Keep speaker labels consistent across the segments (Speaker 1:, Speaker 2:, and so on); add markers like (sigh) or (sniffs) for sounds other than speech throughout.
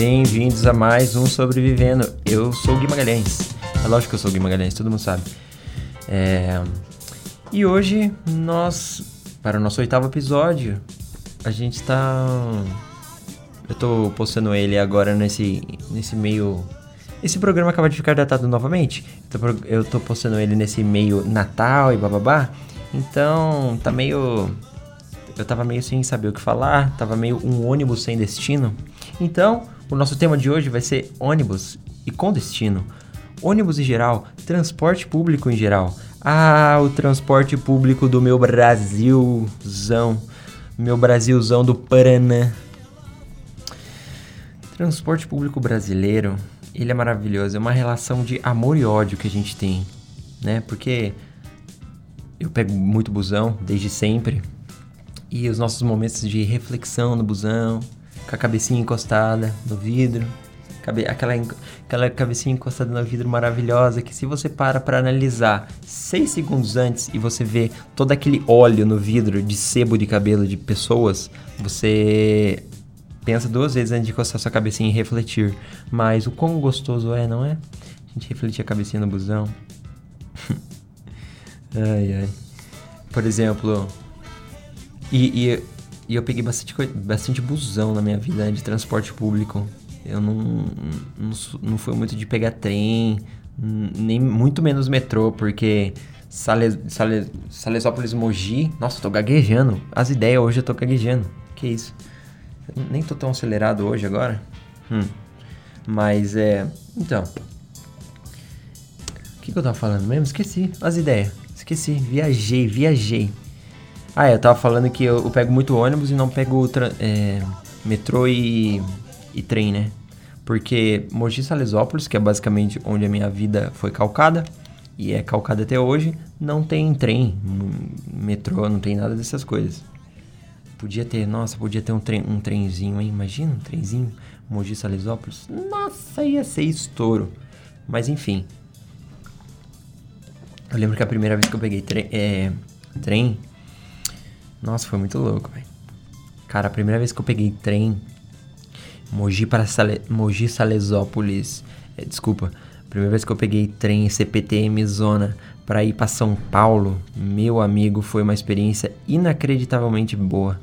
Speaker 1: Bem-vindos a mais um Sobrevivendo. Eu sou o Gui Magalhães. É lógico que eu sou o Gui Magalhães, todo mundo sabe. É... E hoje nós, para o nosso oitavo episódio, a gente tá. Eu tô postando ele agora nesse, nesse meio. Esse programa acaba de ficar datado novamente. Eu tô postando ele nesse meio Natal e bababá. Então tá meio. Eu tava meio sem saber o que falar, tava meio um ônibus sem destino. Então, o nosso tema de hoje vai ser ônibus e com destino. Ônibus em geral, transporte público em geral. Ah, o transporte público do meu Brasilzão. Meu Brasilzão do Paraná. Transporte público brasileiro, ele é maravilhoso. É uma relação de amor e ódio que a gente tem, né? Porque eu pego muito busão desde sempre. E os nossos momentos de reflexão no busão, com a cabecinha encostada no vidro, cabe, aquela, aquela cabecinha encostada no vidro maravilhosa que se você para para analisar seis segundos antes e você vê todo aquele óleo no vidro de sebo de cabelo de pessoas, você pensa duas vezes antes de encostar sua cabecinha e refletir. Mas o quão gostoso é, não é? A gente refletir a cabecinha no busão. (laughs) ai, ai. Por exemplo, e, e, e, eu peguei bastante, bastante busão na minha vida né, de transporte público. Eu não, não, não fui muito de pegar trem, nem muito menos metrô, porque Sales, Sales, Salesópolis Mogi. Nossa, eu tô gaguejando. As ideias hoje eu tô gaguejando. Que isso? Eu nem tô tão acelerado hoje agora. Hum. Mas é. Então. O que, que eu tava falando mesmo? Esqueci. As ideias. Esqueci. Viajei, viajei. Ah, é, eu tava falando que eu, eu pego muito ônibus e não pego é, metrô e, e trem, né? Porque Mogi Salesópolis, que é basicamente onde a minha vida foi calcada, e é calcada até hoje, não tem trem, metrô, não tem nada dessas coisas. Podia ter, nossa, podia ter um, trem, um trenzinho, hein? Imagina um trenzinho, Mogi Salesópolis. Nossa, ia ser estouro. Mas enfim. Eu lembro que a primeira vez que eu peguei tre é, trem. Nossa, foi muito louco, velho. Cara, a primeira vez que eu peguei trem. Mogi para Sale, Mogi Salesópolis. É, desculpa. A primeira vez que eu peguei trem CPTM Zona para ir para São Paulo, meu amigo, foi uma experiência inacreditavelmente boa.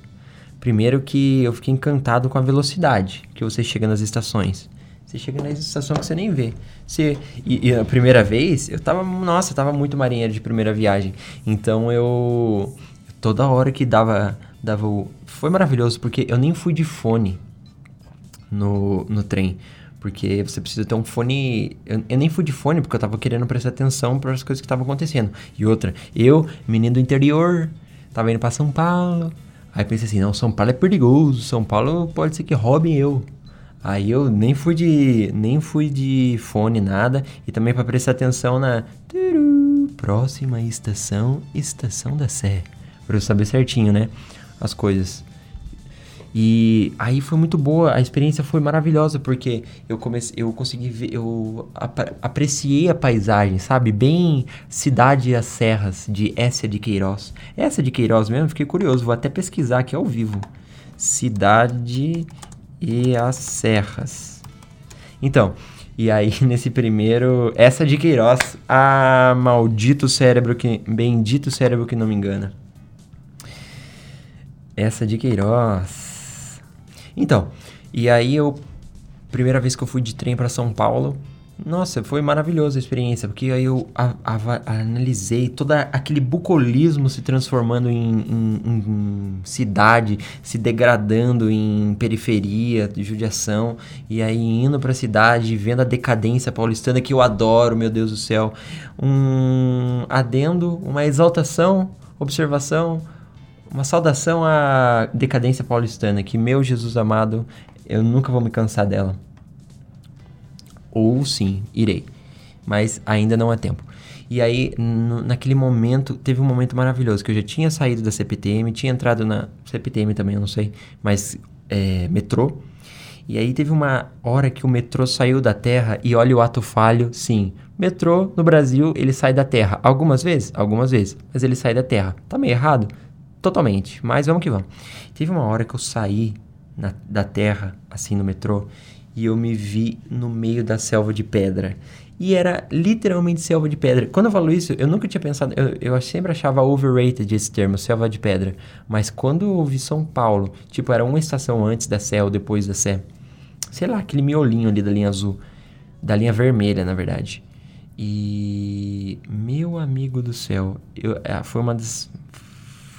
Speaker 1: Primeiro que eu fiquei encantado com a velocidade que você chega nas estações. Você chega na estação que você nem vê. Você, e, e, a primeira vez, eu tava, nossa, eu tava muito marinheiro de primeira viagem. Então eu toda hora que dava dava o, foi maravilhoso porque eu nem fui de fone no, no trem. Porque você precisa ter um fone. Eu, eu, nem fui de fone porque eu tava querendo prestar atenção para as coisas que estavam acontecendo. E outra, eu, menino do interior, tava indo para São Paulo. Aí pensei assim, não, São Paulo é perigoso, São Paulo pode ser que roubem eu. Aí eu nem fui de nem fui de fone nada e também para prestar atenção na próxima estação, estação da Sé, para eu saber certinho, né, as coisas. E aí foi muito boa, a experiência foi maravilhosa, porque eu comecei, eu consegui ver, eu ap apreciei a paisagem, sabe? Bem cidade e as serras de Essa de Queiroz. Essa de Queiroz mesmo, fiquei curioso, vou até pesquisar aqui ao vivo. Cidade e as serras. Então, e aí (laughs) nesse primeiro, essa de Queiroz, ah, maldito cérebro que, bendito cérebro que não me engana. Essa de Queiroz. Então, e aí eu. Primeira vez que eu fui de trem para São Paulo, nossa, foi maravilhosa a experiência, porque aí eu a, a, analisei todo aquele bucolismo se transformando em, em, em, cidade, se degradando em periferia, de judiação, e aí indo pra cidade, vendo a decadência paulistana que eu adoro, meu Deus do céu. Um adendo, uma exaltação, observação, uma saudação à decadência paulistana, que meu Jesus amado, eu nunca vou me cansar dela. Ou sim, irei. Mas ainda não é tempo. E aí, naquele momento, teve um momento maravilhoso, que eu já tinha saído da CPTM, tinha entrado na CPTM também, eu não sei, mas é, metrô. E aí teve uma hora que o metrô saiu da terra e olha o ato falho, sim. Metrô no Brasil, ele sai da terra. Algumas vezes? Algumas vezes. Mas ele sai da terra. Tá meio errado? Totalmente, mas vamos que vamos. Teve uma hora que eu saí na, da terra, assim, no metrô, e eu me vi no meio da selva de pedra. E era literalmente selva de pedra. Quando eu falo isso, eu nunca tinha pensado. Eu, eu sempre achava overrated esse termo, selva de pedra. Mas quando eu vi São Paulo, tipo, era uma estação antes da Sé ou depois da Sé. Sei lá, aquele miolinho ali da linha azul. Da linha vermelha, na verdade. E. Meu amigo do céu. Eu, é, foi uma das.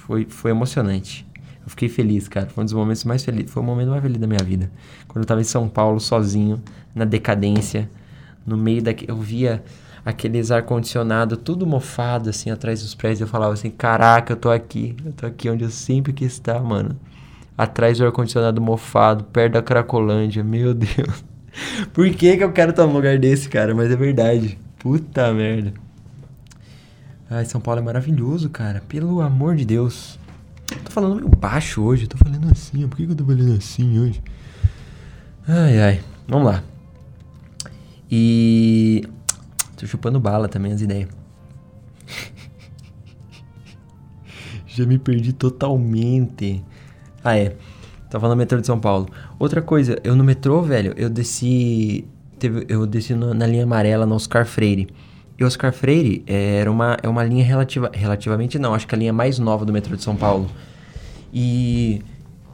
Speaker 1: Foi, foi emocionante. Eu fiquei feliz, cara. Foi um dos momentos mais felizes. Foi o momento mais feliz da minha vida. Quando eu tava em São Paulo, sozinho, na decadência, no meio da. Eu via aqueles ar-condicionado tudo mofado, assim, atrás dos prédios. Eu falava assim: caraca, eu tô aqui. Eu tô aqui onde eu sempre quis estar, mano. Atrás do ar-condicionado mofado, perto da Cracolândia. Meu Deus. (laughs) Por que, que eu quero estar num lugar desse, cara? Mas é verdade. Puta merda. Ai, São Paulo é maravilhoso, cara. Pelo amor de Deus. Tô falando meio baixo hoje, tô falando assim, por que, eu tô falando assim hoje? Ai, ai, vamos lá. E. Tô chupando bala também as ideias. (laughs) Já me perdi totalmente. Ah, é. Tava no metrô de São Paulo. Outra coisa, eu no metrô, velho, eu desci. Teve, eu desci no, na linha amarela no Oscar Freire. E Oscar Freire era uma, é uma linha relativa, relativamente não, acho que a linha mais nova do metrô de São Paulo. E.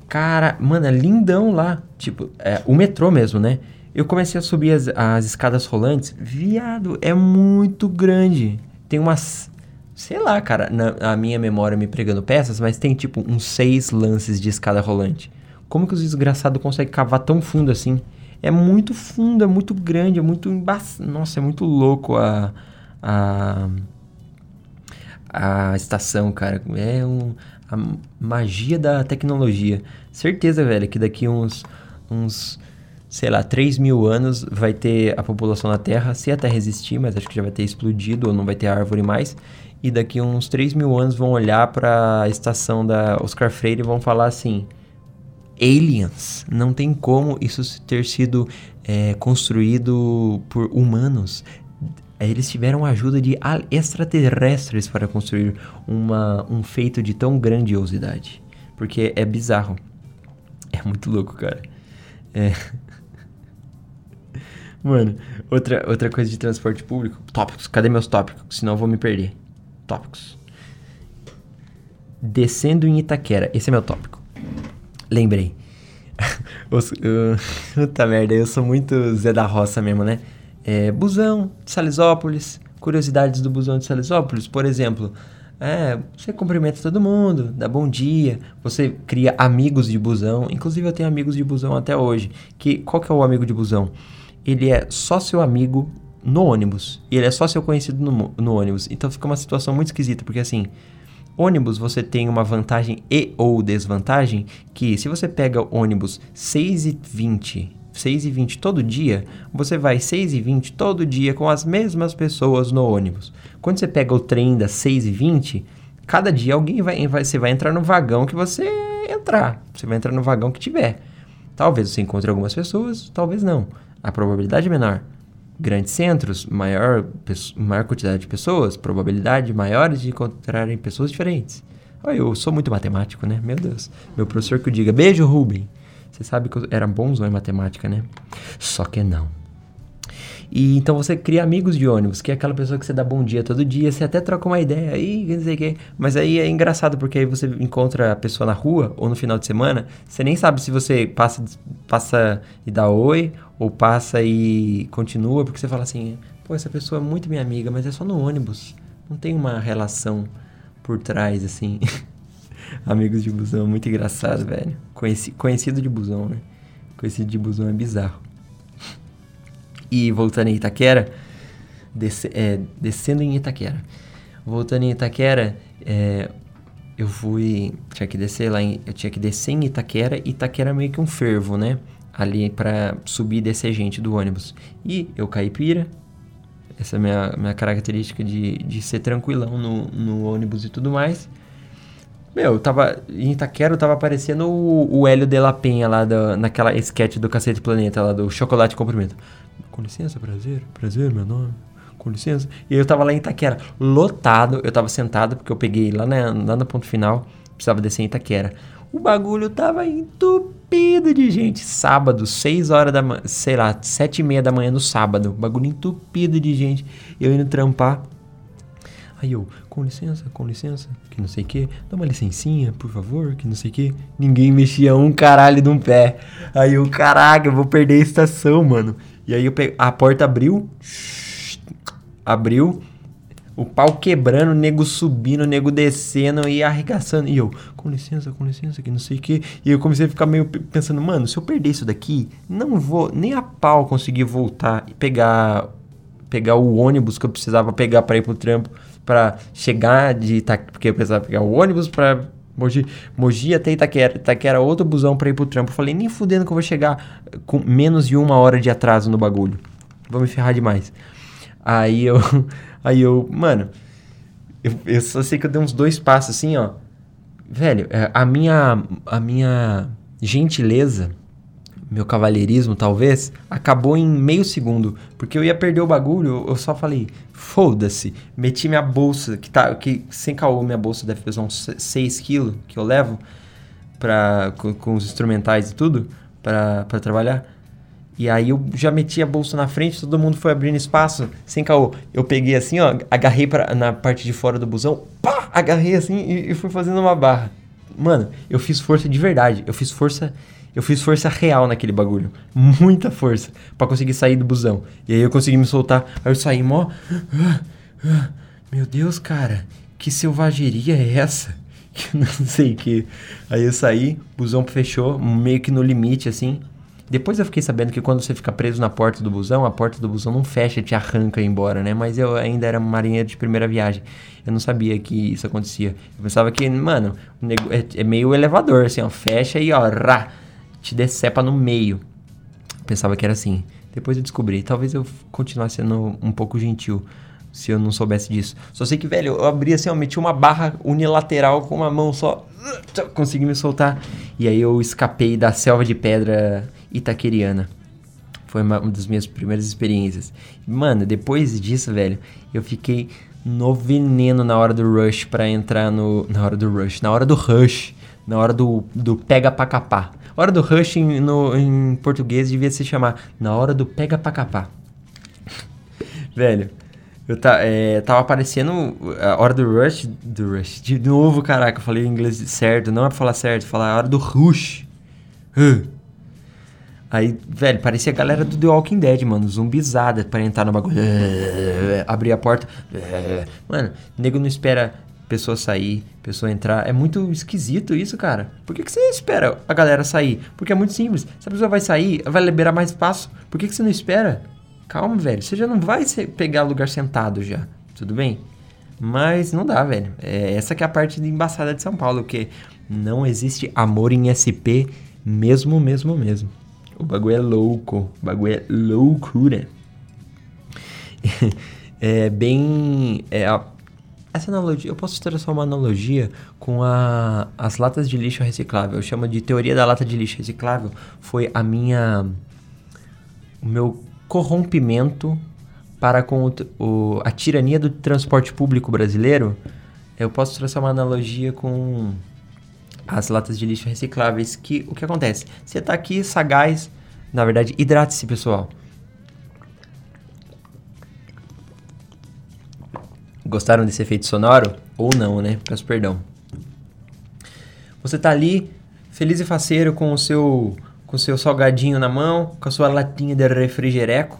Speaker 1: Cara, mano, é lindão lá. Tipo, é, o metrô mesmo, né? Eu comecei a subir as, as escadas rolantes. Viado, é muito grande. Tem umas. Sei lá, cara, na, a minha memória me pregando peças, mas tem tipo uns seis lances de escada rolante. Como que os desgraçados conseguem cavar tão fundo assim? É muito fundo, é muito grande, é muito emba... Nossa, é muito louco a, a, a estação, cara. É um, a magia da tecnologia. Certeza, velho, que daqui uns, uns, sei lá, 3 mil anos vai ter a população na Terra, se a Terra existir, mas acho que já vai ter explodido ou não vai ter árvore mais. E daqui uns 3 mil anos vão olhar para a estação da Oscar Freire e vão falar assim: aliens. Não tem como isso ter sido é, construído por humanos. Eles tiveram a ajuda de extraterrestres para construir uma, um feito de tão grandiosidade. Porque é bizarro. É muito louco, cara. É. (laughs) Mano, outra, outra coisa de transporte público. Tópicos. Cadê meus tópicos? Senão eu vou me perder. Tópicos. Descendo em Itaquera. Esse é meu tópico. Lembrei. (laughs) Os, uh, (laughs) puta merda, eu sou muito Zé da Roça mesmo, né? É, busão de Salisópolis, curiosidades do busão de Salisópolis, por exemplo. É, você cumprimenta todo mundo, dá bom dia, você cria amigos de busão. Inclusive eu tenho amigos de busão até hoje. Que qual que é o amigo de busão? Ele é só seu amigo no ônibus. E ele é só seu conhecido no, no ônibus. Então fica uma situação muito esquisita, porque assim, ônibus você tem uma vantagem e ou desvantagem que se você pega ônibus 6 e 20 6 e 20 todo dia, você vai 6 e 20 todo dia com as mesmas pessoas no ônibus. Quando você pega o trem das 6 e 20, cada dia alguém vai, vai, você vai entrar no vagão que você entrar. Você vai entrar no vagão que tiver. Talvez você encontre algumas pessoas, talvez não. A probabilidade é menor. Grandes centros, maior, maior quantidade de pessoas, probabilidade maiores de encontrarem pessoas diferentes. Eu sou muito matemático, né? Meu Deus. Meu professor que diga, beijo, Rubem. Você sabe que eu era bonzão em matemática, né? Só que não. E então você cria amigos de ônibus, que é aquela pessoa que você dá bom dia todo dia, você até troca uma ideia aí, não sei o quê. Mas aí é engraçado porque aí você encontra a pessoa na rua ou no final de semana, você nem sabe se você passa, passa e dá oi ou passa e continua, porque você fala assim: pô, essa pessoa é muito minha amiga, mas é só no ônibus. Não tem uma relação por trás assim. (laughs) Amigos de busão, muito engraçado, velho. Conheci, conhecido de busão, né? Conhecido de busão é bizarro. E voltando em Itaquera, desce, é, descendo em Itaquera. Voltando em Itaquera, é, eu fui. Tinha que descer lá em. Eu tinha que descer em Itaquera. Itaquera é meio que um fervo, né? Ali pra subir e descer gente do ônibus. E eu caipira. Essa é minha, minha característica de, de ser tranquilão no, no ônibus e tudo mais. Meu, tava. Em Itaquera tava aparecendo o, o Hélio de la Penha lá da, naquela sketch do Cacete Planeta lá do Chocolate Cumprimento. Com licença, prazer, prazer, meu nome. Com licença. E eu tava lá em Itaquera, lotado. Eu tava sentado, porque eu peguei lá, na, lá no ponto final. precisava descer em Itaquera. O bagulho tava entupido de gente. Sábado, 6 horas da manhã, sei lá, 7 e meia da manhã no sábado. Bagulho entupido de gente. Eu indo trampar. Aí eu, com licença, com licença, que não sei o que, dá uma licencinha, por favor, que não sei o que. Ninguém mexia um caralho de um pé. Aí eu, caraca, eu vou perder a estação, mano. E aí eu pe... a porta abriu, (sniffs) abriu, o pau quebrando, o nego subindo, o nego descendo e arregaçando. E eu, com licença, com licença, que não sei o que. E eu comecei a ficar meio pensando, mano, se eu perder isso daqui, não vou nem a pau conseguir voltar e pegar pegar o ônibus que eu precisava pegar para ir pro trampo, para chegar de Itaquera, porque eu precisava pegar o ônibus para Mogi, Mogi até Itaquera, Itaquera outro busão para ir pro trampo. Eu falei, nem fudendo que eu vou chegar com menos de uma hora de atraso no bagulho. Vou me ferrar demais. Aí eu (laughs) Aí eu, mano, eu, eu só sei que eu dei uns dois passos assim, ó. Velho, é, a minha, a minha gentileza, meu cavalheirismo talvez, acabou em meio segundo. Porque eu ia perder o bagulho, eu só falei, foda-se. Meti minha bolsa, que tá, que sem caô, minha bolsa deve pesar uns 6 quilos que eu levo pra, com, com os instrumentais e tudo, pra trabalhar. E aí eu já meti a bolsa na frente, todo mundo foi abrindo espaço, sem caô. Eu peguei assim, ó, agarrei pra, na parte de fora do busão, pá, agarrei assim e, e fui fazendo uma barra. Mano, eu fiz força de verdade. Eu fiz força, eu fiz força real naquele bagulho. Muita força para conseguir sair do busão. E aí eu consegui me soltar. Aí eu saí mó Meu Deus, cara, que selvageria é essa? (laughs) Que não sei que. Aí eu saí, busão fechou, meio que no limite assim. Depois eu fiquei sabendo que quando você fica preso na porta do busão, a porta do busão não fecha, te arranca embora, né? Mas eu ainda era marinheiro de primeira viagem. Eu não sabia que isso acontecia. Eu pensava que, mano, é, é meio elevador, assim, ó. Fecha e, ó, rá, te decepa no meio. Pensava que era assim. depois eu descobri. Talvez eu continuasse sendo um pouco gentil se eu não soubesse disso. Só sei que, velho, eu abri assim, eu meti uma barra unilateral com uma mão só. Consegui me soltar. E aí eu escapei da selva de pedra itaqueriana. Foi uma, uma das minhas primeiras experiências. Mano, depois disso, velho, eu fiquei no veneno na hora do rush para entrar no. Na hora do rush. Na hora do rush. Na hora do, do pega pra capar. Hora do rush em, no, em português devia se chamar Na hora do pega pra capar. (laughs) velho, eu tá, é, tava aparecendo a hora do rush. Do rush. De novo, caraca, eu falei inglês certo. Não é pra falar certo, falar a hora do rush. Aí, velho, parecia a galera do The Walking Dead, mano, zumbizada para entrar no bagulho. (laughs) Abrir a porta. (laughs) Mano, nego não espera pessoa sair, pessoa entrar. É muito esquisito isso, cara. Por que, que você espera a galera sair? Porque é muito simples. Se a pessoa vai sair, vai liberar mais espaço. Por que, que você não espera? Calma, velho. Você já não vai pegar lugar sentado já. Tudo bem? Mas não dá, velho. É, essa que é a parte embaçada de São Paulo, que não existe amor em SP, mesmo, mesmo, mesmo. O bagulho é louco. O bagulho é loucura. (laughs) é bem. É, essa analogia, eu posso traçar uma analogia com a, as latas de lixo reciclável. Eu chamo de teoria da lata de lixo reciclável. Foi a minha. O meu corrompimento para com o, o, a tirania do transporte público brasileiro. Eu posso traçar uma analogia com as latas de lixo recicláveis. Que o que acontece? Você está aqui sagaz, na verdade, hidrate-se, pessoal. Gostaram desse efeito sonoro? Ou não, né? Peço perdão. Você está ali, feliz e faceiro com o seu com o seu salgadinho na mão, com a sua latinha de refrigereco.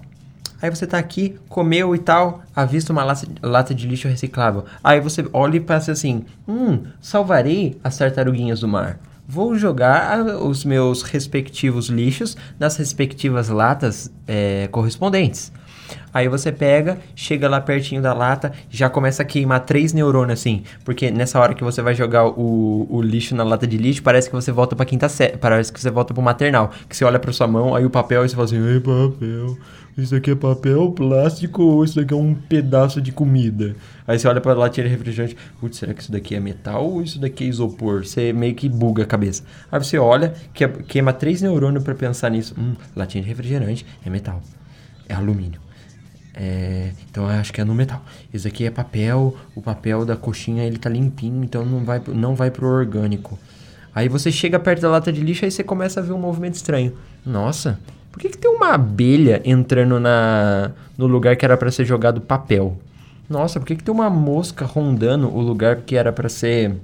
Speaker 1: Aí você tá aqui, comeu e tal, avista uma lata, lata de lixo reciclável. Aí você olha e pensa assim: hum, salvarei as tartaruguinhas do mar. Vou jogar os meus respectivos lixos nas respectivas latas é, correspondentes. Aí você pega, chega lá pertinho da lata, já começa a queimar três neurônios assim. Porque nessa hora que você vai jogar o, o lixo na lata de lixo, parece que você volta pra quinta série. Parece que você volta pro maternal. Que você olha pra sua mão, aí o papel, e você fala assim: Ei, papel, isso aqui é papel plástico ou isso daqui é um pedaço de comida? Aí você olha pra latinha de refrigerante, putz, será que isso daqui é metal ou isso daqui é isopor? Você meio que buga a cabeça. Aí você olha, queima três neurônios para pensar nisso. Hum, latinha de refrigerante é metal, é alumínio É, então acho que é no metal. Esse aqui é papel, o papel da coxinha ele tá limpinho, então não vai, não vai pro orgânico. Aí você chega perto da lata de lixo e você começa a ver um movimento estranho. Nossa, por que, que tem uma abelha entrando na, no lugar que era para ser jogado papel? Nossa, por que, que tem uma mosca rondando o lugar que era para ser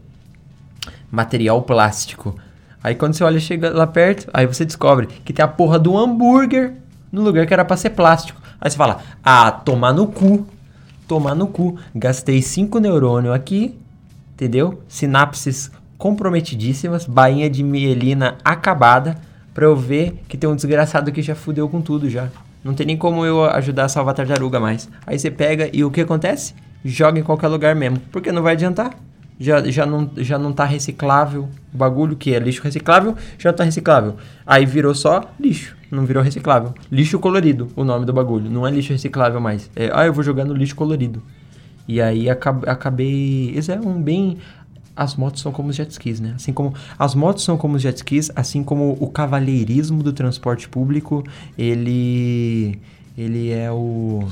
Speaker 1: material plástico? Aí quando você olha, chega lá perto, aí você descobre que tem a porra do hambúrguer no lugar que era pra ser plástico. Aí você fala, ah, tomar no cu. Tomar no cu. Gastei 5 neurônios aqui, entendeu? Sinapses comprometidíssimas, bainha de mielina acabada, pra eu ver que tem um desgraçado que já fudeu com tudo já. Não tem nem como eu ajudar a salvar a tartaruga mais. Aí você pega e o que acontece? Joga em qualquer lugar mesmo. Porque não vai adiantar já, já, não, já não tá reciclável. O bagulho que é lixo reciclável já tá reciclável. Aí virou só lixo, não virou reciclável. Lixo colorido, o nome do bagulho. Não é lixo reciclável mais. É, ah, eu vou jogar no lixo colorido. E aí acabei. Esse é um bem. As motos são como os jet skis, né? Assim como as motos são como os jet skis, assim como o cavalheirismo do transporte público, ele ele é o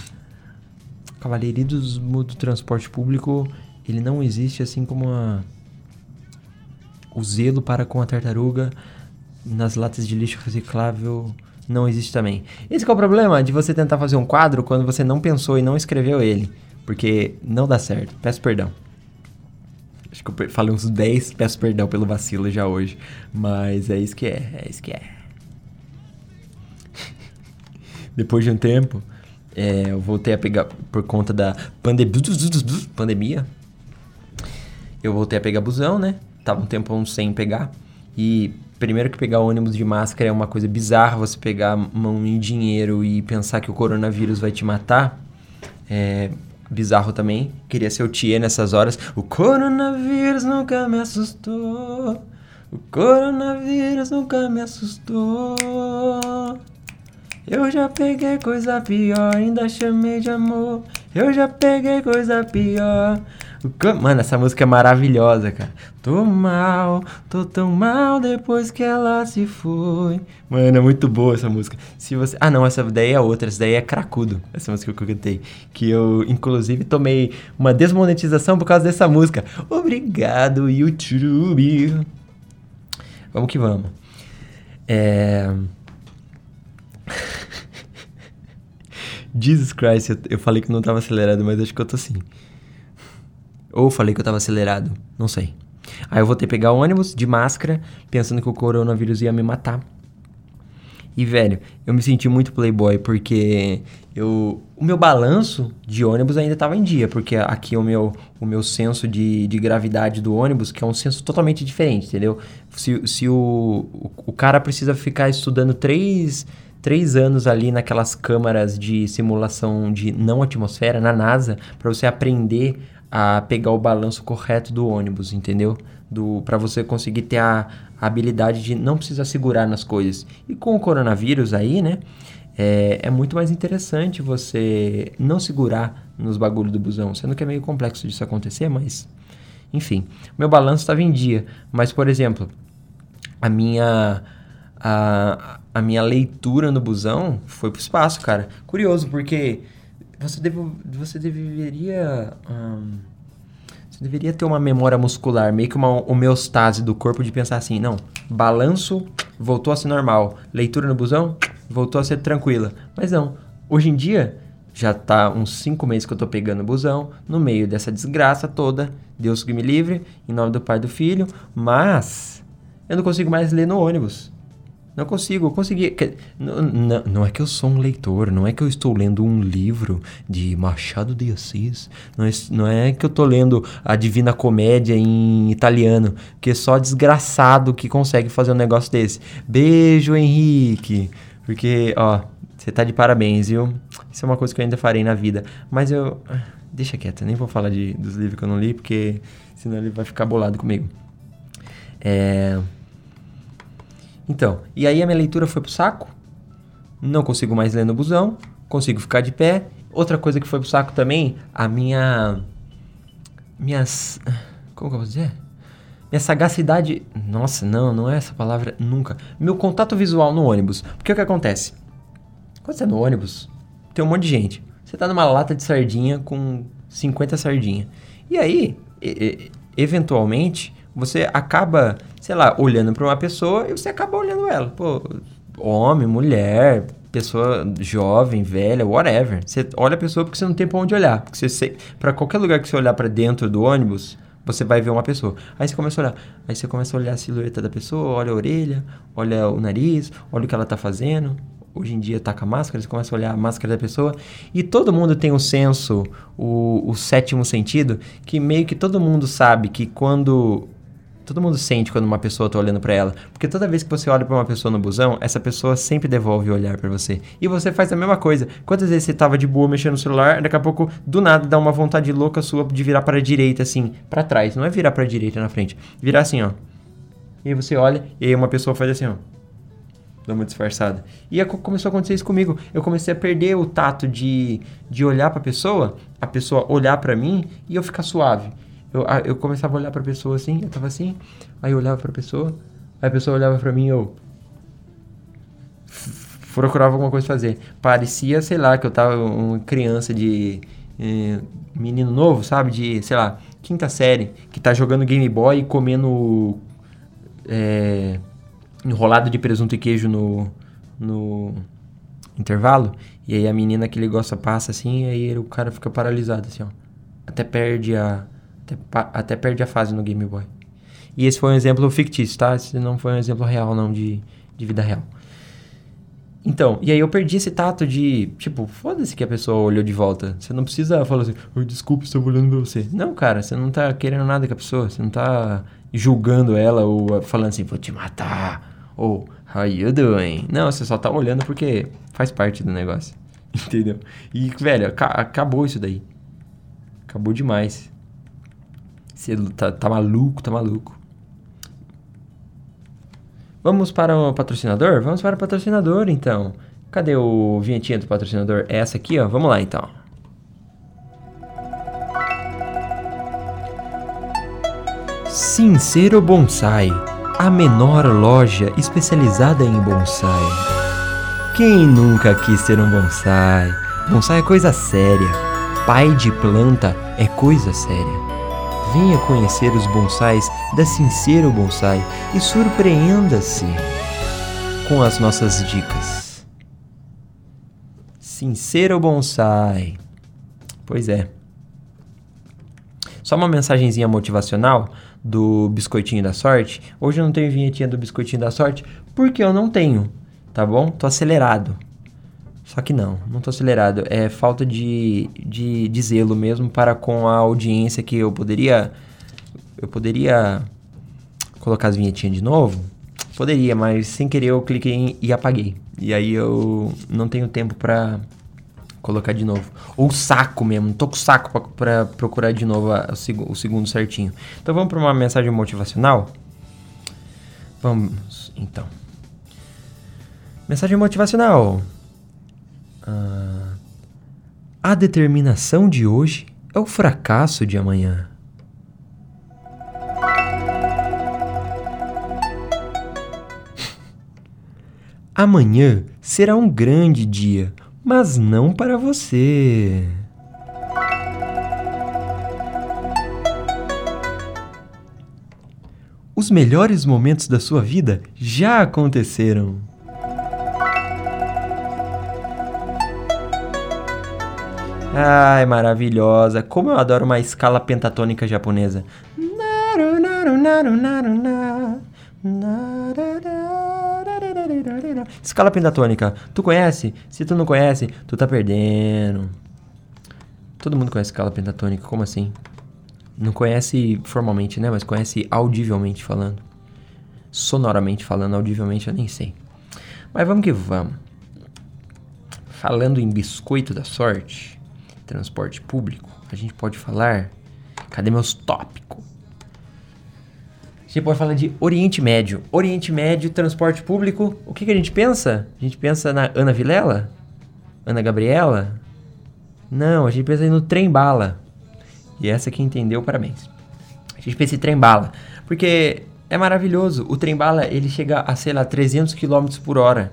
Speaker 1: cavalheirismo do transporte público ele não existe assim como a... o zelo para com a tartaruga nas latas de lixo reciclável não existe também. Esse é o problema de você tentar fazer um quadro quando você não pensou e não escreveu ele, porque não dá certo. Peço perdão. Acho que eu falei uns 10, peço perdão pelo vacilo já hoje, mas é isso que é, é isso que é. (laughs) Depois de um tempo, é, eu voltei a pegar por conta da pandem pandemia, eu voltei a pegar busão, né? Tava um tempo sem pegar. E primeiro que pegar ônibus de máscara é uma coisa bizarra, você pegar mão em dinheiro e pensar que o coronavírus vai te matar. É bizarro também. Queria ser o Thier nessas horas. O coronavírus nunca me assustou. O coronavírus nunca me assustou. Eu já peguei coisa pior, ainda chamei de amor. Eu já peguei coisa pior. Mano, essa música é maravilhosa, cara. Tô mal, tô tão mal depois que ela se foi. Mano, é muito boa essa música. Se você... Ah, não, essa daí é outra. Essa daí é Cracudo, essa música que eu cantei. Que eu, inclusive, tomei uma desmonetização por causa dessa música. Obrigado, YouTube. Vamos que vamos. É... (laughs) Jesus Christ, eu, falei que não tava acelerado, mas acho que eu tô assim. Ou falei que eu tava acelerado, não sei. Aí eu que pegar o ônibus de máscara, pensando que o coronavírus ia me matar. E, velho, eu me senti muito playboy porque eu, o meu balanço de ônibus ainda estava em dia, porque aqui o meu, o meu senso de, de gravidade do ônibus, que é um senso totalmente diferente, entendeu? Se, se o, o, o cara precisa ficar estudando três, três anos ali naquelas câmaras de simulação de não atmosfera na NASA, para você aprender a pegar o balanço correto do ônibus, entendeu? Do para você conseguir ter a, a, habilidade de não precisar segurar nas coisas. E com o coronavírus aí, né? É, é muito mais interessante você não segurar nos bagulhos do busão, sendo que é meio complexo disso acontecer, mas enfim, meu balanço estava em dia, mas por exemplo, a minha a, a minha leitura no busão foi pro espaço, cara. Curioso, porque você, deve, você deveria. você deveria ter uma memória muscular, meio que uma homeostase do corpo de pensar assim: não, balanço voltou a ser normal, leitura no busão voltou a ser tranquila. Mas não, hoje em dia já tá uns 5 meses que eu tô pegando o busão, no meio dessa desgraça toda, Deus que me livre, em nome do Pai e do Filho, mas eu não consigo mais ler no ônibus. Não consigo, eu consegui. Não, não, não, é que eu sou um leitor, não é que eu estou lendo um livro de Machado de Assis, não é, não é que eu estou lendo a Divina Comédia em italiano, que é só desgraçado que consegue fazer um negócio desse. Beijo, Henrique, porque, ó, você tá de parabéns, viu? Isso é uma coisa que eu ainda farei na vida. Mas eu. Deixa quieto, nem vou falar de, dos livros que eu não li, porque senão ele vai ficar bolado comigo. É. Então, e aí a minha leitura foi pro saco. Não consigo mais ler no busão. Consigo ficar de pé. Outra coisa que foi pro saco também, a minha. Minhas. Como que eu vou dizer? Minha sagacidade. Nossa, não, não é essa palavra nunca. Meu contato visual no ônibus. Porque o que acontece? Quando você é no ônibus, tem um monte de gente. Você tá numa lata de sardinha com 50 sardinhas. E aí, e, e, eventualmente, você acaba, sei lá, olhando para uma pessoa e você acaba olhando ela. Pô, homem, mulher, pessoa jovem, velha, whatever. Você olha a pessoa porque você não tem pra onde olhar. Porque você, para qualquer lugar que você olhar para dentro do ônibus, você vai ver uma pessoa. Aí você começa a olhar. Aí você começa a olhar a silhueta da pessoa, olha a orelha, olha o nariz, olha o que ela tá fazendo. Hoje em dia tá com a máscara, você começa a olhar a máscara da pessoa. E todo mundo tem um senso, o, o sétimo sentido, que meio que todo mundo sabe que quando Todo mundo sente quando uma pessoa tá olhando para ela, porque toda vez que você olha para uma pessoa no busão, essa pessoa sempre devolve o olhar para você. E você faz a mesma coisa. Quantas vezes você tava de boa mexendo no celular, daqui a pouco do nada dá uma vontade louca sua de virar para direita assim, para trás, não é virar para direita na frente, virar assim, ó. E aí você olha e aí uma pessoa faz assim, ó. Dá uma disfarçada. E começou a acontecer isso comigo. Eu comecei a perder o tato de, de olhar para a pessoa, a pessoa olhar para mim e eu ficar suave. Eu, eu começava a olhar pra pessoa assim, eu tava assim, aí eu olhava pra pessoa, aí a pessoa olhava pra mim e eu. procurava alguma coisa fazer. Parecia, sei lá, que eu tava uma criança de. Eh, menino novo, sabe? De, sei lá, quinta série, que tá jogando Game Boy e comendo. É, enrolado de presunto e queijo no, no intervalo. E aí a menina que ele gosta passa assim, e aí o cara fica paralisado assim, ó. Até perde a até, até perde a fase no Game Boy. E esse foi um exemplo fictício, tá? Esse não foi um exemplo real, não, de, de vida real. Então, e aí eu perdi esse tato de, tipo, foda-se que a pessoa olhou de volta. Você não precisa falar assim, oh, desculpa, estou olhando pra você. Não, cara, você não tá querendo nada com a pessoa, você não tá julgando ela ou falando assim, vou te matar, ou how you doing? Não, você só tá olhando porque faz parte do negócio. (laughs) Entendeu? E, velho, acabou isso daí. Acabou demais. Você tá, tá maluco, tá maluco. Vamos para o patrocinador? Vamos para o patrocinador, então. Cadê o vinhetinha do patrocinador? É essa aqui, ó. Vamos lá, então. Sincero Bonsai, a menor loja especializada em bonsai. Quem nunca quis ter um bonsai? Bonsai é coisa séria. Pai de planta é coisa séria. Venha conhecer os bonsais da Sincero Bonsai e surpreenda-se com as nossas dicas. Sincero Bonsai. Pois é. Só uma mensagenzinha motivacional do Biscoitinho da Sorte. Hoje eu não tenho vinhetinha do Biscoitinho da Sorte porque eu não tenho, tá bom? Tô acelerado. Só que não, não tô acelerado. É falta de, de, de zelo mesmo para com a audiência que eu poderia. Eu poderia colocar as vinhetinhas de novo? Poderia, mas sem querer eu cliquei em, e apaguei. E aí eu não tenho tempo pra colocar de novo. Ou saco mesmo, tô com saco pra procurar de novo a, a, o segundo certinho. Então vamos para uma mensagem motivacional? Vamos, então. Mensagem motivacional. Ah, a determinação de hoje é o fracasso de amanhã. (laughs) Amanhã será um grande dia, mas não para você. Os melhores momentos da sua vida já aconteceram. Ai, maravilhosa. Como eu adoro uma escala pentatônica japonesa. Escala pentatônica. Tu conhece? Se tu não conhece, tu tá perdendo. Todo mundo conhece escala pentatônica. Como assim? Não conhece formalmente, né? Mas conhece audivelmente falando. Sonoramente falando, audivelmente eu nem sei. Mas vamos que vamos. Falando em biscoito da sorte transporte público, a gente pode falar. Cadê meus tópicos? A gente pode falar de Oriente Médio. Oriente Médio, transporte público. O que, que a gente pensa? A gente pensa na Ana Vilela? Ana Gabriela? Não, a gente pensa no trem bala. E essa que entendeu, parabéns. A gente pensa em trem bala. Porque é maravilhoso. O trem bala, ele chega a, sei lá, 300 km por hora.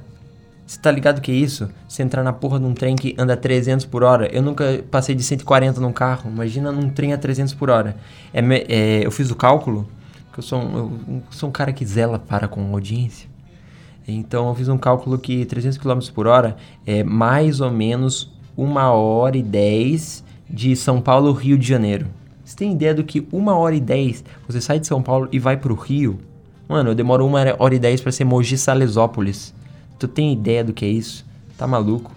Speaker 1: Você tá ligado que é isso? Você entrar na porra de um trem que anda 300 por hora. Eu nunca passei de 140 num carro. Imagina num trem a 300 por hora. É, é, eu fiz o cálculo, que eu sou, um, eu sou um cara que zela para com audiência. Então eu fiz um cálculo que 300 km por hora é mais ou menos uma hora e 10 de São Paulo, Rio de Janeiro. Você tem ideia do que uma hora e 10 você sai de São Paulo e vai pro Rio? Mano, eu demoro uma hora e 10 pra ser Mogi Salesópolis. Tu tem ideia do que é isso? Tá maluco?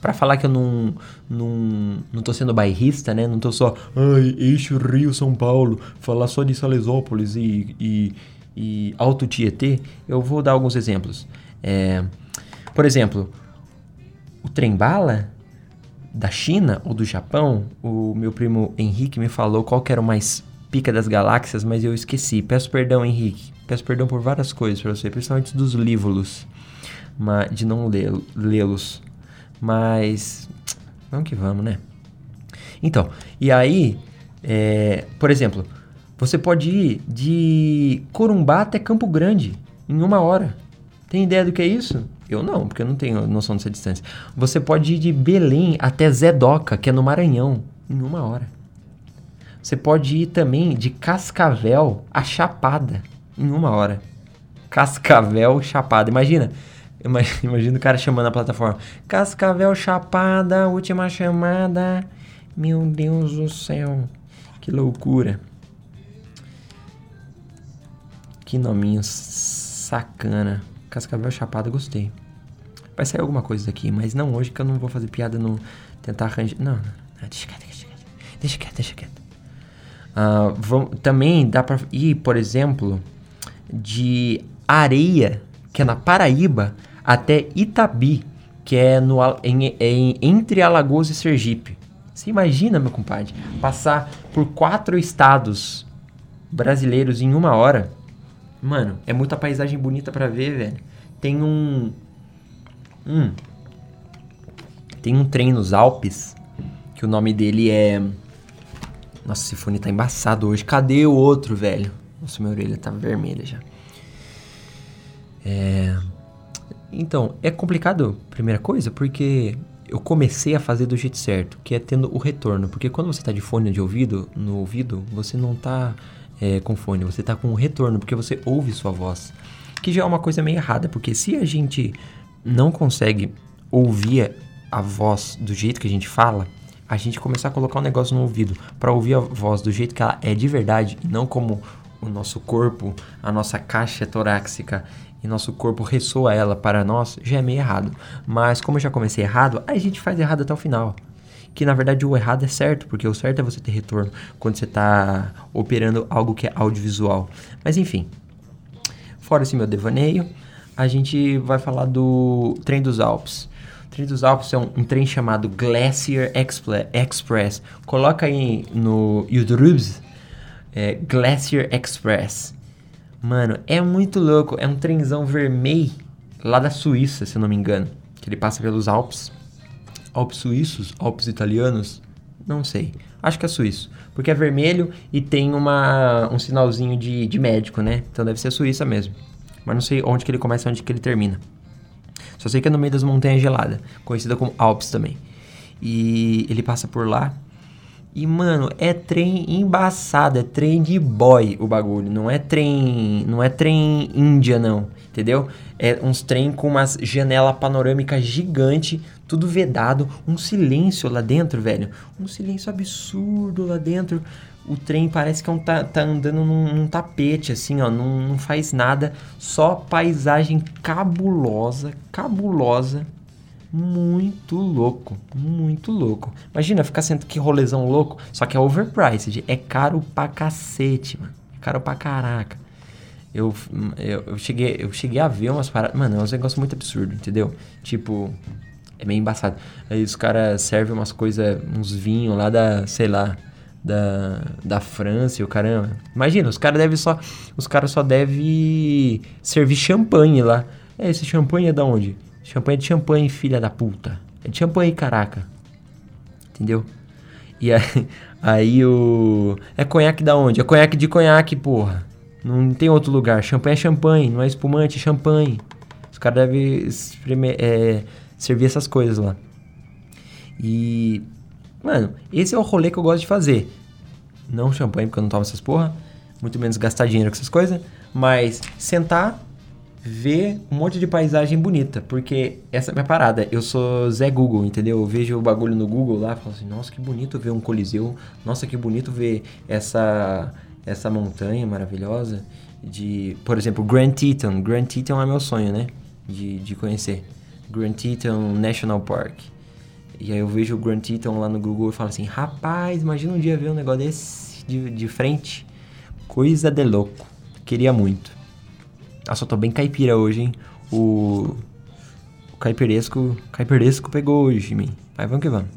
Speaker 1: Pra falar que eu não, não, não tô sendo bairrista, né? Não tô só, ai, eixo Rio São Paulo, falar só de Salesópolis e, e, e Alto Tietê, eu vou dar alguns exemplos. É, por exemplo, o trem bala da China ou do Japão, o meu primo Henrique me falou qual que era o mais pica das galáxias, mas eu esqueci. Peço perdão, Henrique. Peço perdão por várias coisas para você, principalmente dos livros de não lê-los. Mas vamos que vamos, né? Então, e aí, é, por exemplo, você pode ir de Corumbá até Campo Grande em uma hora. Tem ideia do que é isso? Eu não, porque eu não tenho noção dessa distância. Você pode ir de Belém até Zedoca, que é no Maranhão, em uma hora. Você pode ir também de Cascavel a Chapada em uma hora. Cascavel Chapada. Imagina, (laughs) Imagina o cara chamando a plataforma. Cascavel Chapada, última chamada. Meu Deus do céu. Que loucura. Que nominho sacana. Cascavel Chapada, gostei. Vai sair alguma coisa daqui, mas não hoje que eu não vou fazer piada no. Tentar arranjar. Não, não, deixa quieto, deixa quieto. Deixa quieto, deixa quieto. Uh, também dá pra ir, por exemplo, de areia, que é na Paraíba, até Itabi, que é no, em, em, entre Alagoas e Sergipe. Você imagina, meu compadre, passar por quatro estados brasileiros em uma hora? Mano, é muita paisagem bonita para ver, velho. Tem um. Hum. Tem um trem nos Alpes que o nome dele é. Nossa, esse fone tá embaçado hoje. Cadê o outro, velho? Nossa, minha orelha tá vermelha já. É. Então, é complicado, primeira coisa, porque eu comecei a fazer do jeito certo, que é tendo o retorno. Porque quando você está de fone de ouvido, no ouvido, você não está é, com fone, você está com o retorno, porque você ouve sua voz. Que já é uma coisa meio errada, porque se a gente não consegue ouvir a voz do jeito que a gente fala, a gente começar a colocar um negócio no ouvido para ouvir a voz do jeito que ela é de verdade, não como o nosso corpo, a nossa caixa torácica e nosso corpo ressoa ela para nós, já é meio errado. Mas como eu já comecei errado, a gente faz errado até o final. Que na verdade o errado é certo, porque o certo é você ter retorno quando você está operando algo que é audiovisual. Mas enfim, fora esse meu devaneio, a gente vai falar do Trem dos Alpes. O Trem dos Alpes é um, um trem chamado Glacier Express. Coloca aí no YouTube é, Glacier Express. Mano, é muito louco. É um trenzão vermelho lá da Suíça, se eu não me engano. Que ele passa pelos Alpes. Alpes suíços? Alpes italianos? Não sei. Acho que é suíço. Porque é vermelho e tem uma, um sinalzinho de, de médico, né? Então deve ser Suíça mesmo. Mas não sei onde que ele começa e onde que ele termina. Só sei que é no meio das montanhas geladas, conhecida como Alpes também. E ele passa por lá e, mano, é trem embaçado, é trem de boy o bagulho. Não é trem. Não é trem Índia, não. Entendeu? É uns trem com umas janela panorâmica gigante, tudo vedado, um silêncio lá dentro, velho. Um silêncio absurdo lá dentro. O trem parece que é um tá, tá andando num, num, tapete, assim, ó. Não, não faz nada. Só paisagem cabulosa, cabulosa muito louco, muito louco. Imagina ficar sendo que rolezão louco, só que é overpriced, é caro pra cacete, mano. É caro pra caraca. Eu, eu, eu, cheguei, eu cheguei a ver umas paradas. Mano, é um negócio muito absurdo, entendeu? Tipo, é meio embaçado. Aí os caras servem umas coisas, uns vinhos lá da, sei lá, da, da França e o caramba. Imagina, os caras devem só. Os caras só devem servir champanhe lá. É, esse champanhe é da onde? Champanhe é de champanhe, filha da puta. É de champanhe, caraca. Entendeu? E aí, (laughs) aí o. É conhaque da onde? É conhaque de conhaque, porra. Não tem outro lugar. Champanhe é champanhe, não é espumante, é champanhe. Os caras devem é, servir essas coisas lá. E, mano, esse é o rolê que eu gosto de fazer. Não champanhe, porque eu não tomo essas porra. Muito menos gastar dinheiro com essas coisas. Mas sentar, ver um monte de paisagem bonita. Porque essa é a minha parada. Eu sou Zé Google, entendeu? Eu vejo o bagulho no Google lá falo assim: nossa, que bonito ver um coliseu. Nossa, que bonito ver essa, essa montanha maravilhosa. De, por exemplo, Grand Teton. Grand Teton é meu sonho, né? De, de conhecer. Grand Teton National Park. E aí eu vejo o Grand Teton lá no Google e falo assim, rapaz, imagina um dia ver um negócio desse de, de frente. Coisa de louco. Queria muito. Nossa, eu tô bem caipira hoje, hein? O, o caipiresco, caipiresco pegou hoje em mim. Mas vamos que vamos.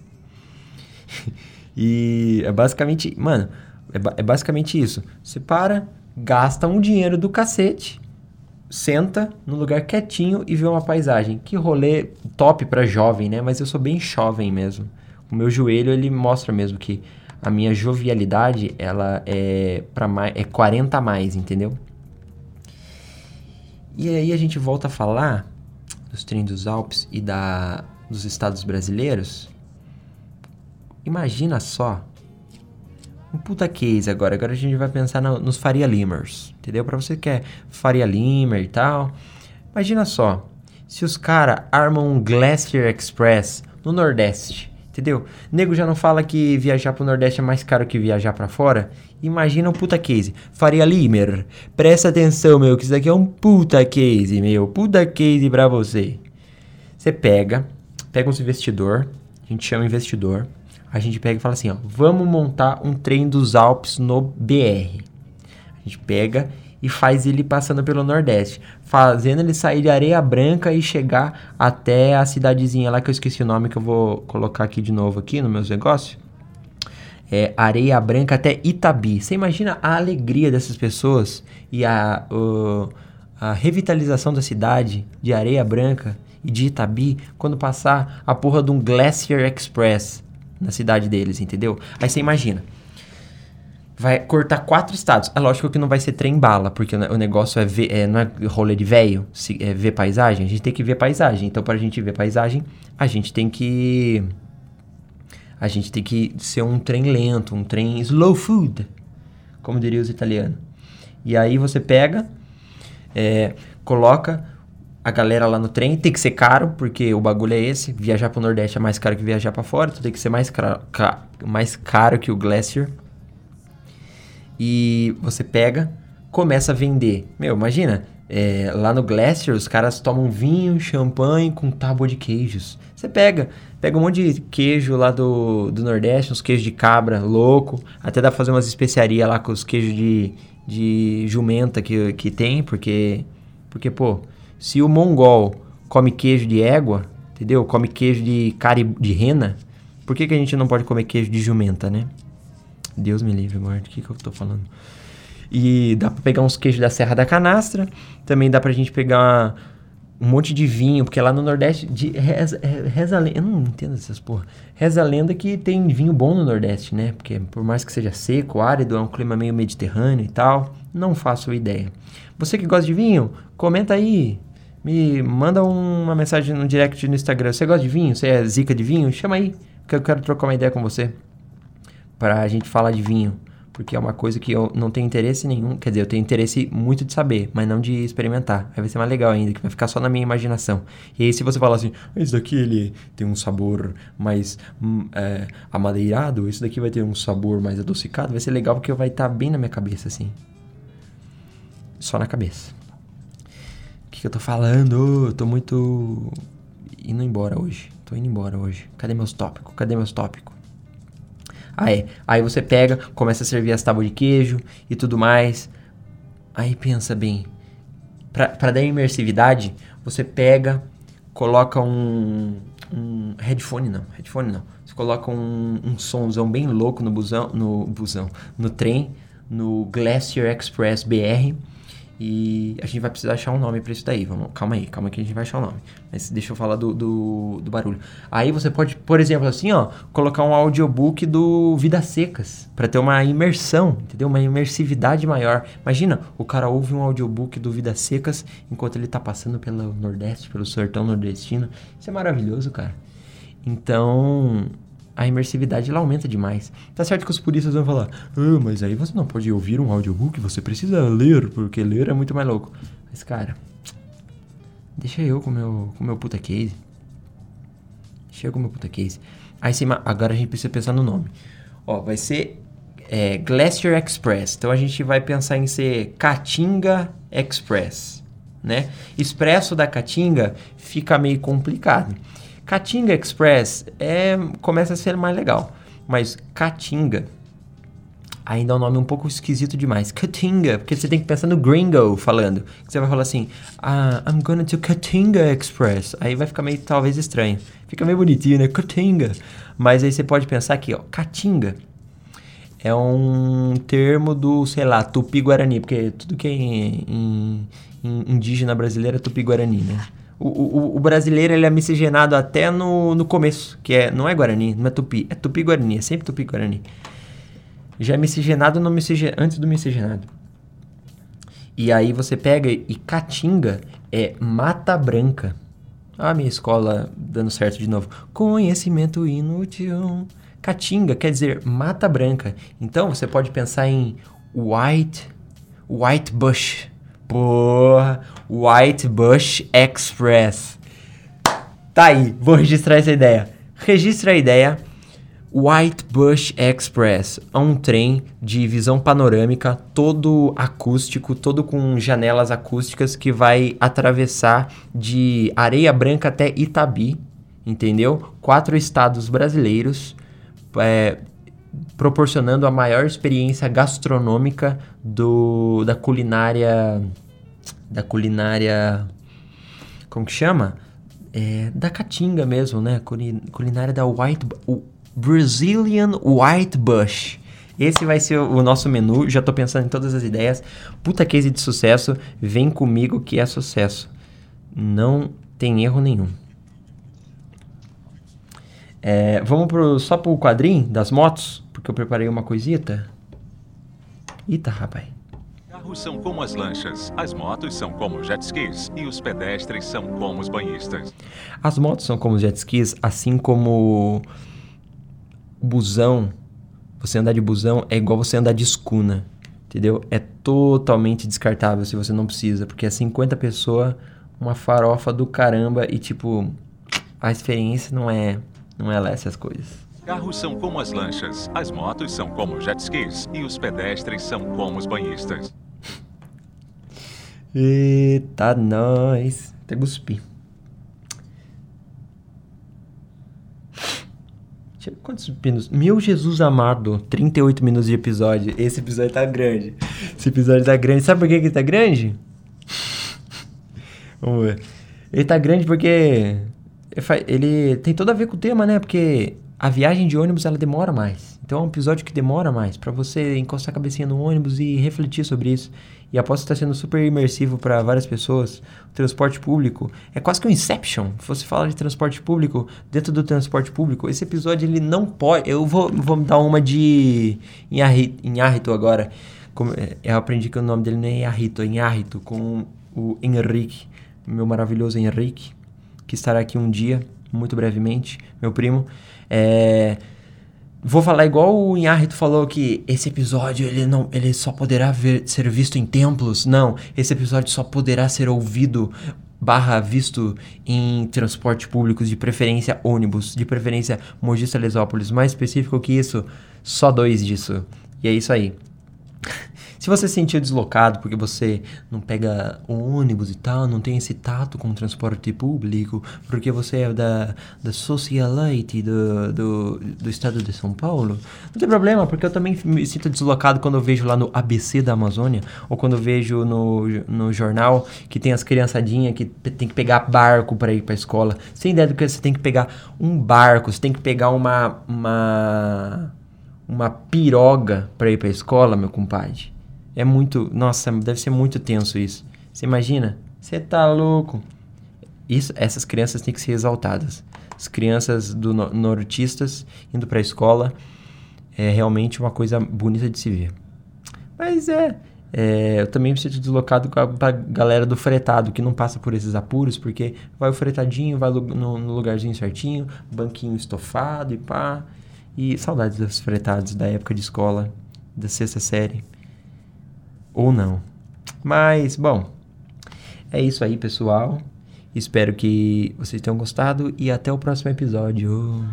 Speaker 1: (laughs) e é basicamente, mano, é, é basicamente isso. Você para, gasta um dinheiro do cacete senta no lugar quietinho e vê uma paisagem. Que rolê top para jovem, né? Mas eu sou bem jovem mesmo. O meu joelho ele mostra mesmo que a minha jovialidade ela é para mais é 40 a mais, entendeu? E aí a gente volta a falar dos trem dos Alpes e da dos estados brasileiros. Imagina só um puta case agora. Agora a gente vai pensar no, nos Faria Limers, entendeu? Para você que é Faria Limer e tal. Imagina só, se os caras armam um Glacier Express no Nordeste, entendeu? Nego já não fala que viajar pro Nordeste é mais caro que viajar para fora. Imagina um puta case. Faria Limer, presta atenção, meu, que isso daqui é um puta case, meu. Puta case pra você. Você pega, pega uns investidor, a gente chama investidor a gente pega e fala assim, ó, vamos montar um trem dos Alpes no BR. A gente pega e faz ele passando pelo Nordeste, fazendo ele sair de Areia Branca e chegar até a cidadezinha lá que eu esqueci o nome que eu vou colocar aqui de novo aqui no meus negócios. É Areia Branca até Itabi. Você imagina a alegria dessas pessoas e a, o, a revitalização da cidade de Areia Branca e de Itabi quando passar a porra de um Glacier Express na cidade deles, entendeu? Aí você imagina. Vai cortar quatro estados. É lógico que não vai ser trem bala, porque o negócio é ver, é, não é rolê de velho, é ver paisagem. A gente tem que ver paisagem. Então, para a gente ver paisagem, a gente tem que. A gente tem que ser um trem lento, um trem slow food, como diriam os italianos. E aí você pega, é, coloca a galera lá no trem. Tem que ser caro, porque o bagulho é esse. Viajar pro Nordeste é mais caro que viajar para fora. Então tem que ser mais, ca mais caro que o Glacier. E você pega, começa a vender. Meu, imagina, é, lá no Glacier os caras tomam vinho, champanhe com tábua de queijos. Você pega, pega um monte de queijo lá do, do Nordeste, uns queijos de cabra louco. Até dá pra fazer umas especiarias lá com os queijos de, de jumenta que, que tem, porque, porque pô, se o mongol come queijo de égua, entendeu? Come queijo de cara de rena, por que, que a gente não pode comer queijo de jumenta, né? Deus me livre, guarda, o que, que eu tô falando? E dá pra pegar uns queijos da Serra da Canastra, também dá pra gente pegar um monte de vinho, porque lá no Nordeste, de, reza, reza a lenda, eu não entendo essas porra, reza a lenda que tem vinho bom no Nordeste, né? Porque por mais que seja seco, árido, é um clima meio mediterrâneo e tal, não faço ideia. Você que gosta de vinho, comenta aí, me manda uma mensagem no direct no Instagram. Você gosta de vinho? Você é zica de vinho? Chama aí, que eu quero trocar uma ideia com você. Pra gente falar de vinho. Porque é uma coisa que eu não tenho interesse nenhum. Quer dizer, eu tenho interesse muito de saber, mas não de experimentar. Aí vai ser mais legal ainda, que vai ficar só na minha imaginação. E aí, se você falar assim, ah, esse daqui ele tem um sabor mais hum, é, amadeirado, esse daqui vai ter um sabor mais adocicado, vai ser legal porque vai estar tá bem na minha cabeça, assim. Só na cabeça que, que eu tô falando? Eu tô muito indo embora hoje. Tô indo embora hoje. Cadê meus tópicos? Cadê meus tópicos? É. Aí você pega, começa a servir as tábuas de queijo e tudo mais. Aí pensa bem. Pra dar imersividade, você pega, coloca um, um headphone não, headphone não. Você coloca um, um somzão bem louco no busão, no busão, no trem, no Glacier Express BR E a gente vai precisar achar um nome para isso daí. Vamos, calma aí, calma que a gente vai achar um nome. Mas deixa eu falar do, do, do, barulho. Aí você pode, por exemplo, assim, ó, colocar um audiobook do Vidas Secas para ter uma imersão, entendeu? Uma imersividade maior. Imagina, o cara ouve um audiobook do Vidas Secas enquanto ele tá passando pelo Nordeste, pelo sertão nordestino. Isso é maravilhoso, cara. Então, a imersividade ela aumenta demais. Tá certo que os puristas vão falar, ah, mas aí você não pode ouvir um audiobook, você precisa ler, porque ler é muito mais louco. Mas, cara, deixa eu com meu, o meu puta case. Deixa eu com meu puta case. Aí cima, agora a gente precisa pensar no nome. Ó, vai ser é, Glacier Express. Então a gente vai pensar em ser Caatinga Express, né? Expresso da Caatinga fica meio complicado. Caatinga Express é, começa a ser mais legal, mas Caatinga ainda é um nome um pouco esquisito demais. Caatinga, porque você tem que pensar no gringo falando. Você vai falar assim, ah, I'm going to Caatinga Express. Aí vai ficar meio, talvez, estranho. Fica meio bonitinho, né? Caatinga. Mas aí você pode pensar aqui, ó, Caatinga é um termo do, sei lá, Tupi-Guarani, porque tudo que é em, em, indígena brasileiro é Tupi-Guarani, né? O, o, o, brasileiro ele é miscigenado até no, no começo, que é, não é Guarani, não é Tupi, é Tupi-Guarani, é sempre Tupi-Guarani. Já é miscigenado no miscigen, antes do miscigenado. E aí você pega e Caatinga é Mata Branca. Ah, minha escola dando certo de novo. Conhecimento inútil. Caatinga quer dizer Mata Branca. Então você pode pensar em White, White Bush. Porra, White Bush Express. Tá aí, vou registrar essa ideia. Registra a ideia. White Bush Express é um trem de visão panorâmica, todo acústico, todo com janelas acústicas que vai atravessar de Areia Branca até Itabi, entendeu? Quatro estados brasileiros, é, proporcionando a maior experiência gastronômica do, da culinária da culinária como que chama? É, da caatinga mesmo né? Culinária da white o Brazilian White Bush. Esse vai ser o nosso menu. Já tô pensando em todas as ideias. Puta case de sucesso. Vem comigo que é sucesso. Não tem erro nenhum. É, vamos pro, só pro quadrinho das motos, porque eu preparei uma coisita. Eita, rapaz.
Speaker 2: Carros são como as lanchas, as motos são como jet skis e os pedestres são como os banhistas.
Speaker 1: As motos são como os jet skis, assim como busão. Você andar de busão é igual você andar de escuna, entendeu? É totalmente descartável se você não precisa, porque é 50 pessoas, uma farofa do caramba e tipo a experiência não é não é lá essas coisas.
Speaker 2: Carros são como as lanchas, as motos são como jet skis e os pedestres são como os banhistas.
Speaker 1: Eita, nós. Até cuspi. Quantos minutos? Meu Jesus amado, 38 minutos de episódio. Esse episódio tá grande. Esse episódio tá grande. Sabe por que ele tá grande? (laughs) Vamos ver. Ele tá grande porque ele tem tudo a ver com o tema, né? Porque a viagem de ônibus ela demora mais. Então é um episódio que demora mais para você encostar a cabecinha no ônibus e refletir sobre isso. E aposto que está sendo super imersivo para várias pessoas. O transporte público é quase que um Inception. Você fala de transporte público dentro do transporte público. Esse episódio ele não pode. Eu vou, vou dar uma de Inharrito agora. Como, é, eu aprendi que o nome dele não é Inharrito, é Inharrito com o Henrique, meu maravilhoso Henrique que estará aqui um dia, muito brevemente, meu primo. É, vou falar igual o Inharito falou que esse episódio ele não, ele só poderá ver, ser visto em templos. Não, esse episódio só poderá ser ouvido barra visto em transporte público, de preferência ônibus, de preferência Mogi Salesópolis. Mais específico que isso, só dois disso. E é isso aí. Se você se deslocado porque você não pega ônibus e tal, não tem esse tato com o transporte público, porque você é da, da socialite do, do, do estado de São Paulo, não tem problema, porque eu também me sinto deslocado quando eu vejo lá no ABC da Amazônia, ou quando eu vejo no, no jornal que tem as criançadinhas que tem que pegar barco para ir para escola. Sem ideia do que você tem que pegar um barco, você tem que pegar uma. uma uma piroga para ir para escola, meu compadre. É muito. Nossa, deve ser muito tenso isso. Você imagina? Você tá louco. Isso, essas crianças têm que ser exaltadas. As crianças do no nortistas indo para a escola é realmente uma coisa bonita de se ver. Mas é, é, eu também me sinto deslocado com a, galera do fretado, que não passa por esses apuros, porque vai o fretadinho, vai no, no lugarzinho certinho, banquinho estofado e pá. E saudades dos fretados da época de escola, da sexta série. Ou não. Mas, bom, é isso aí, pessoal. Espero que vocês tenham gostado e até o próximo episódio.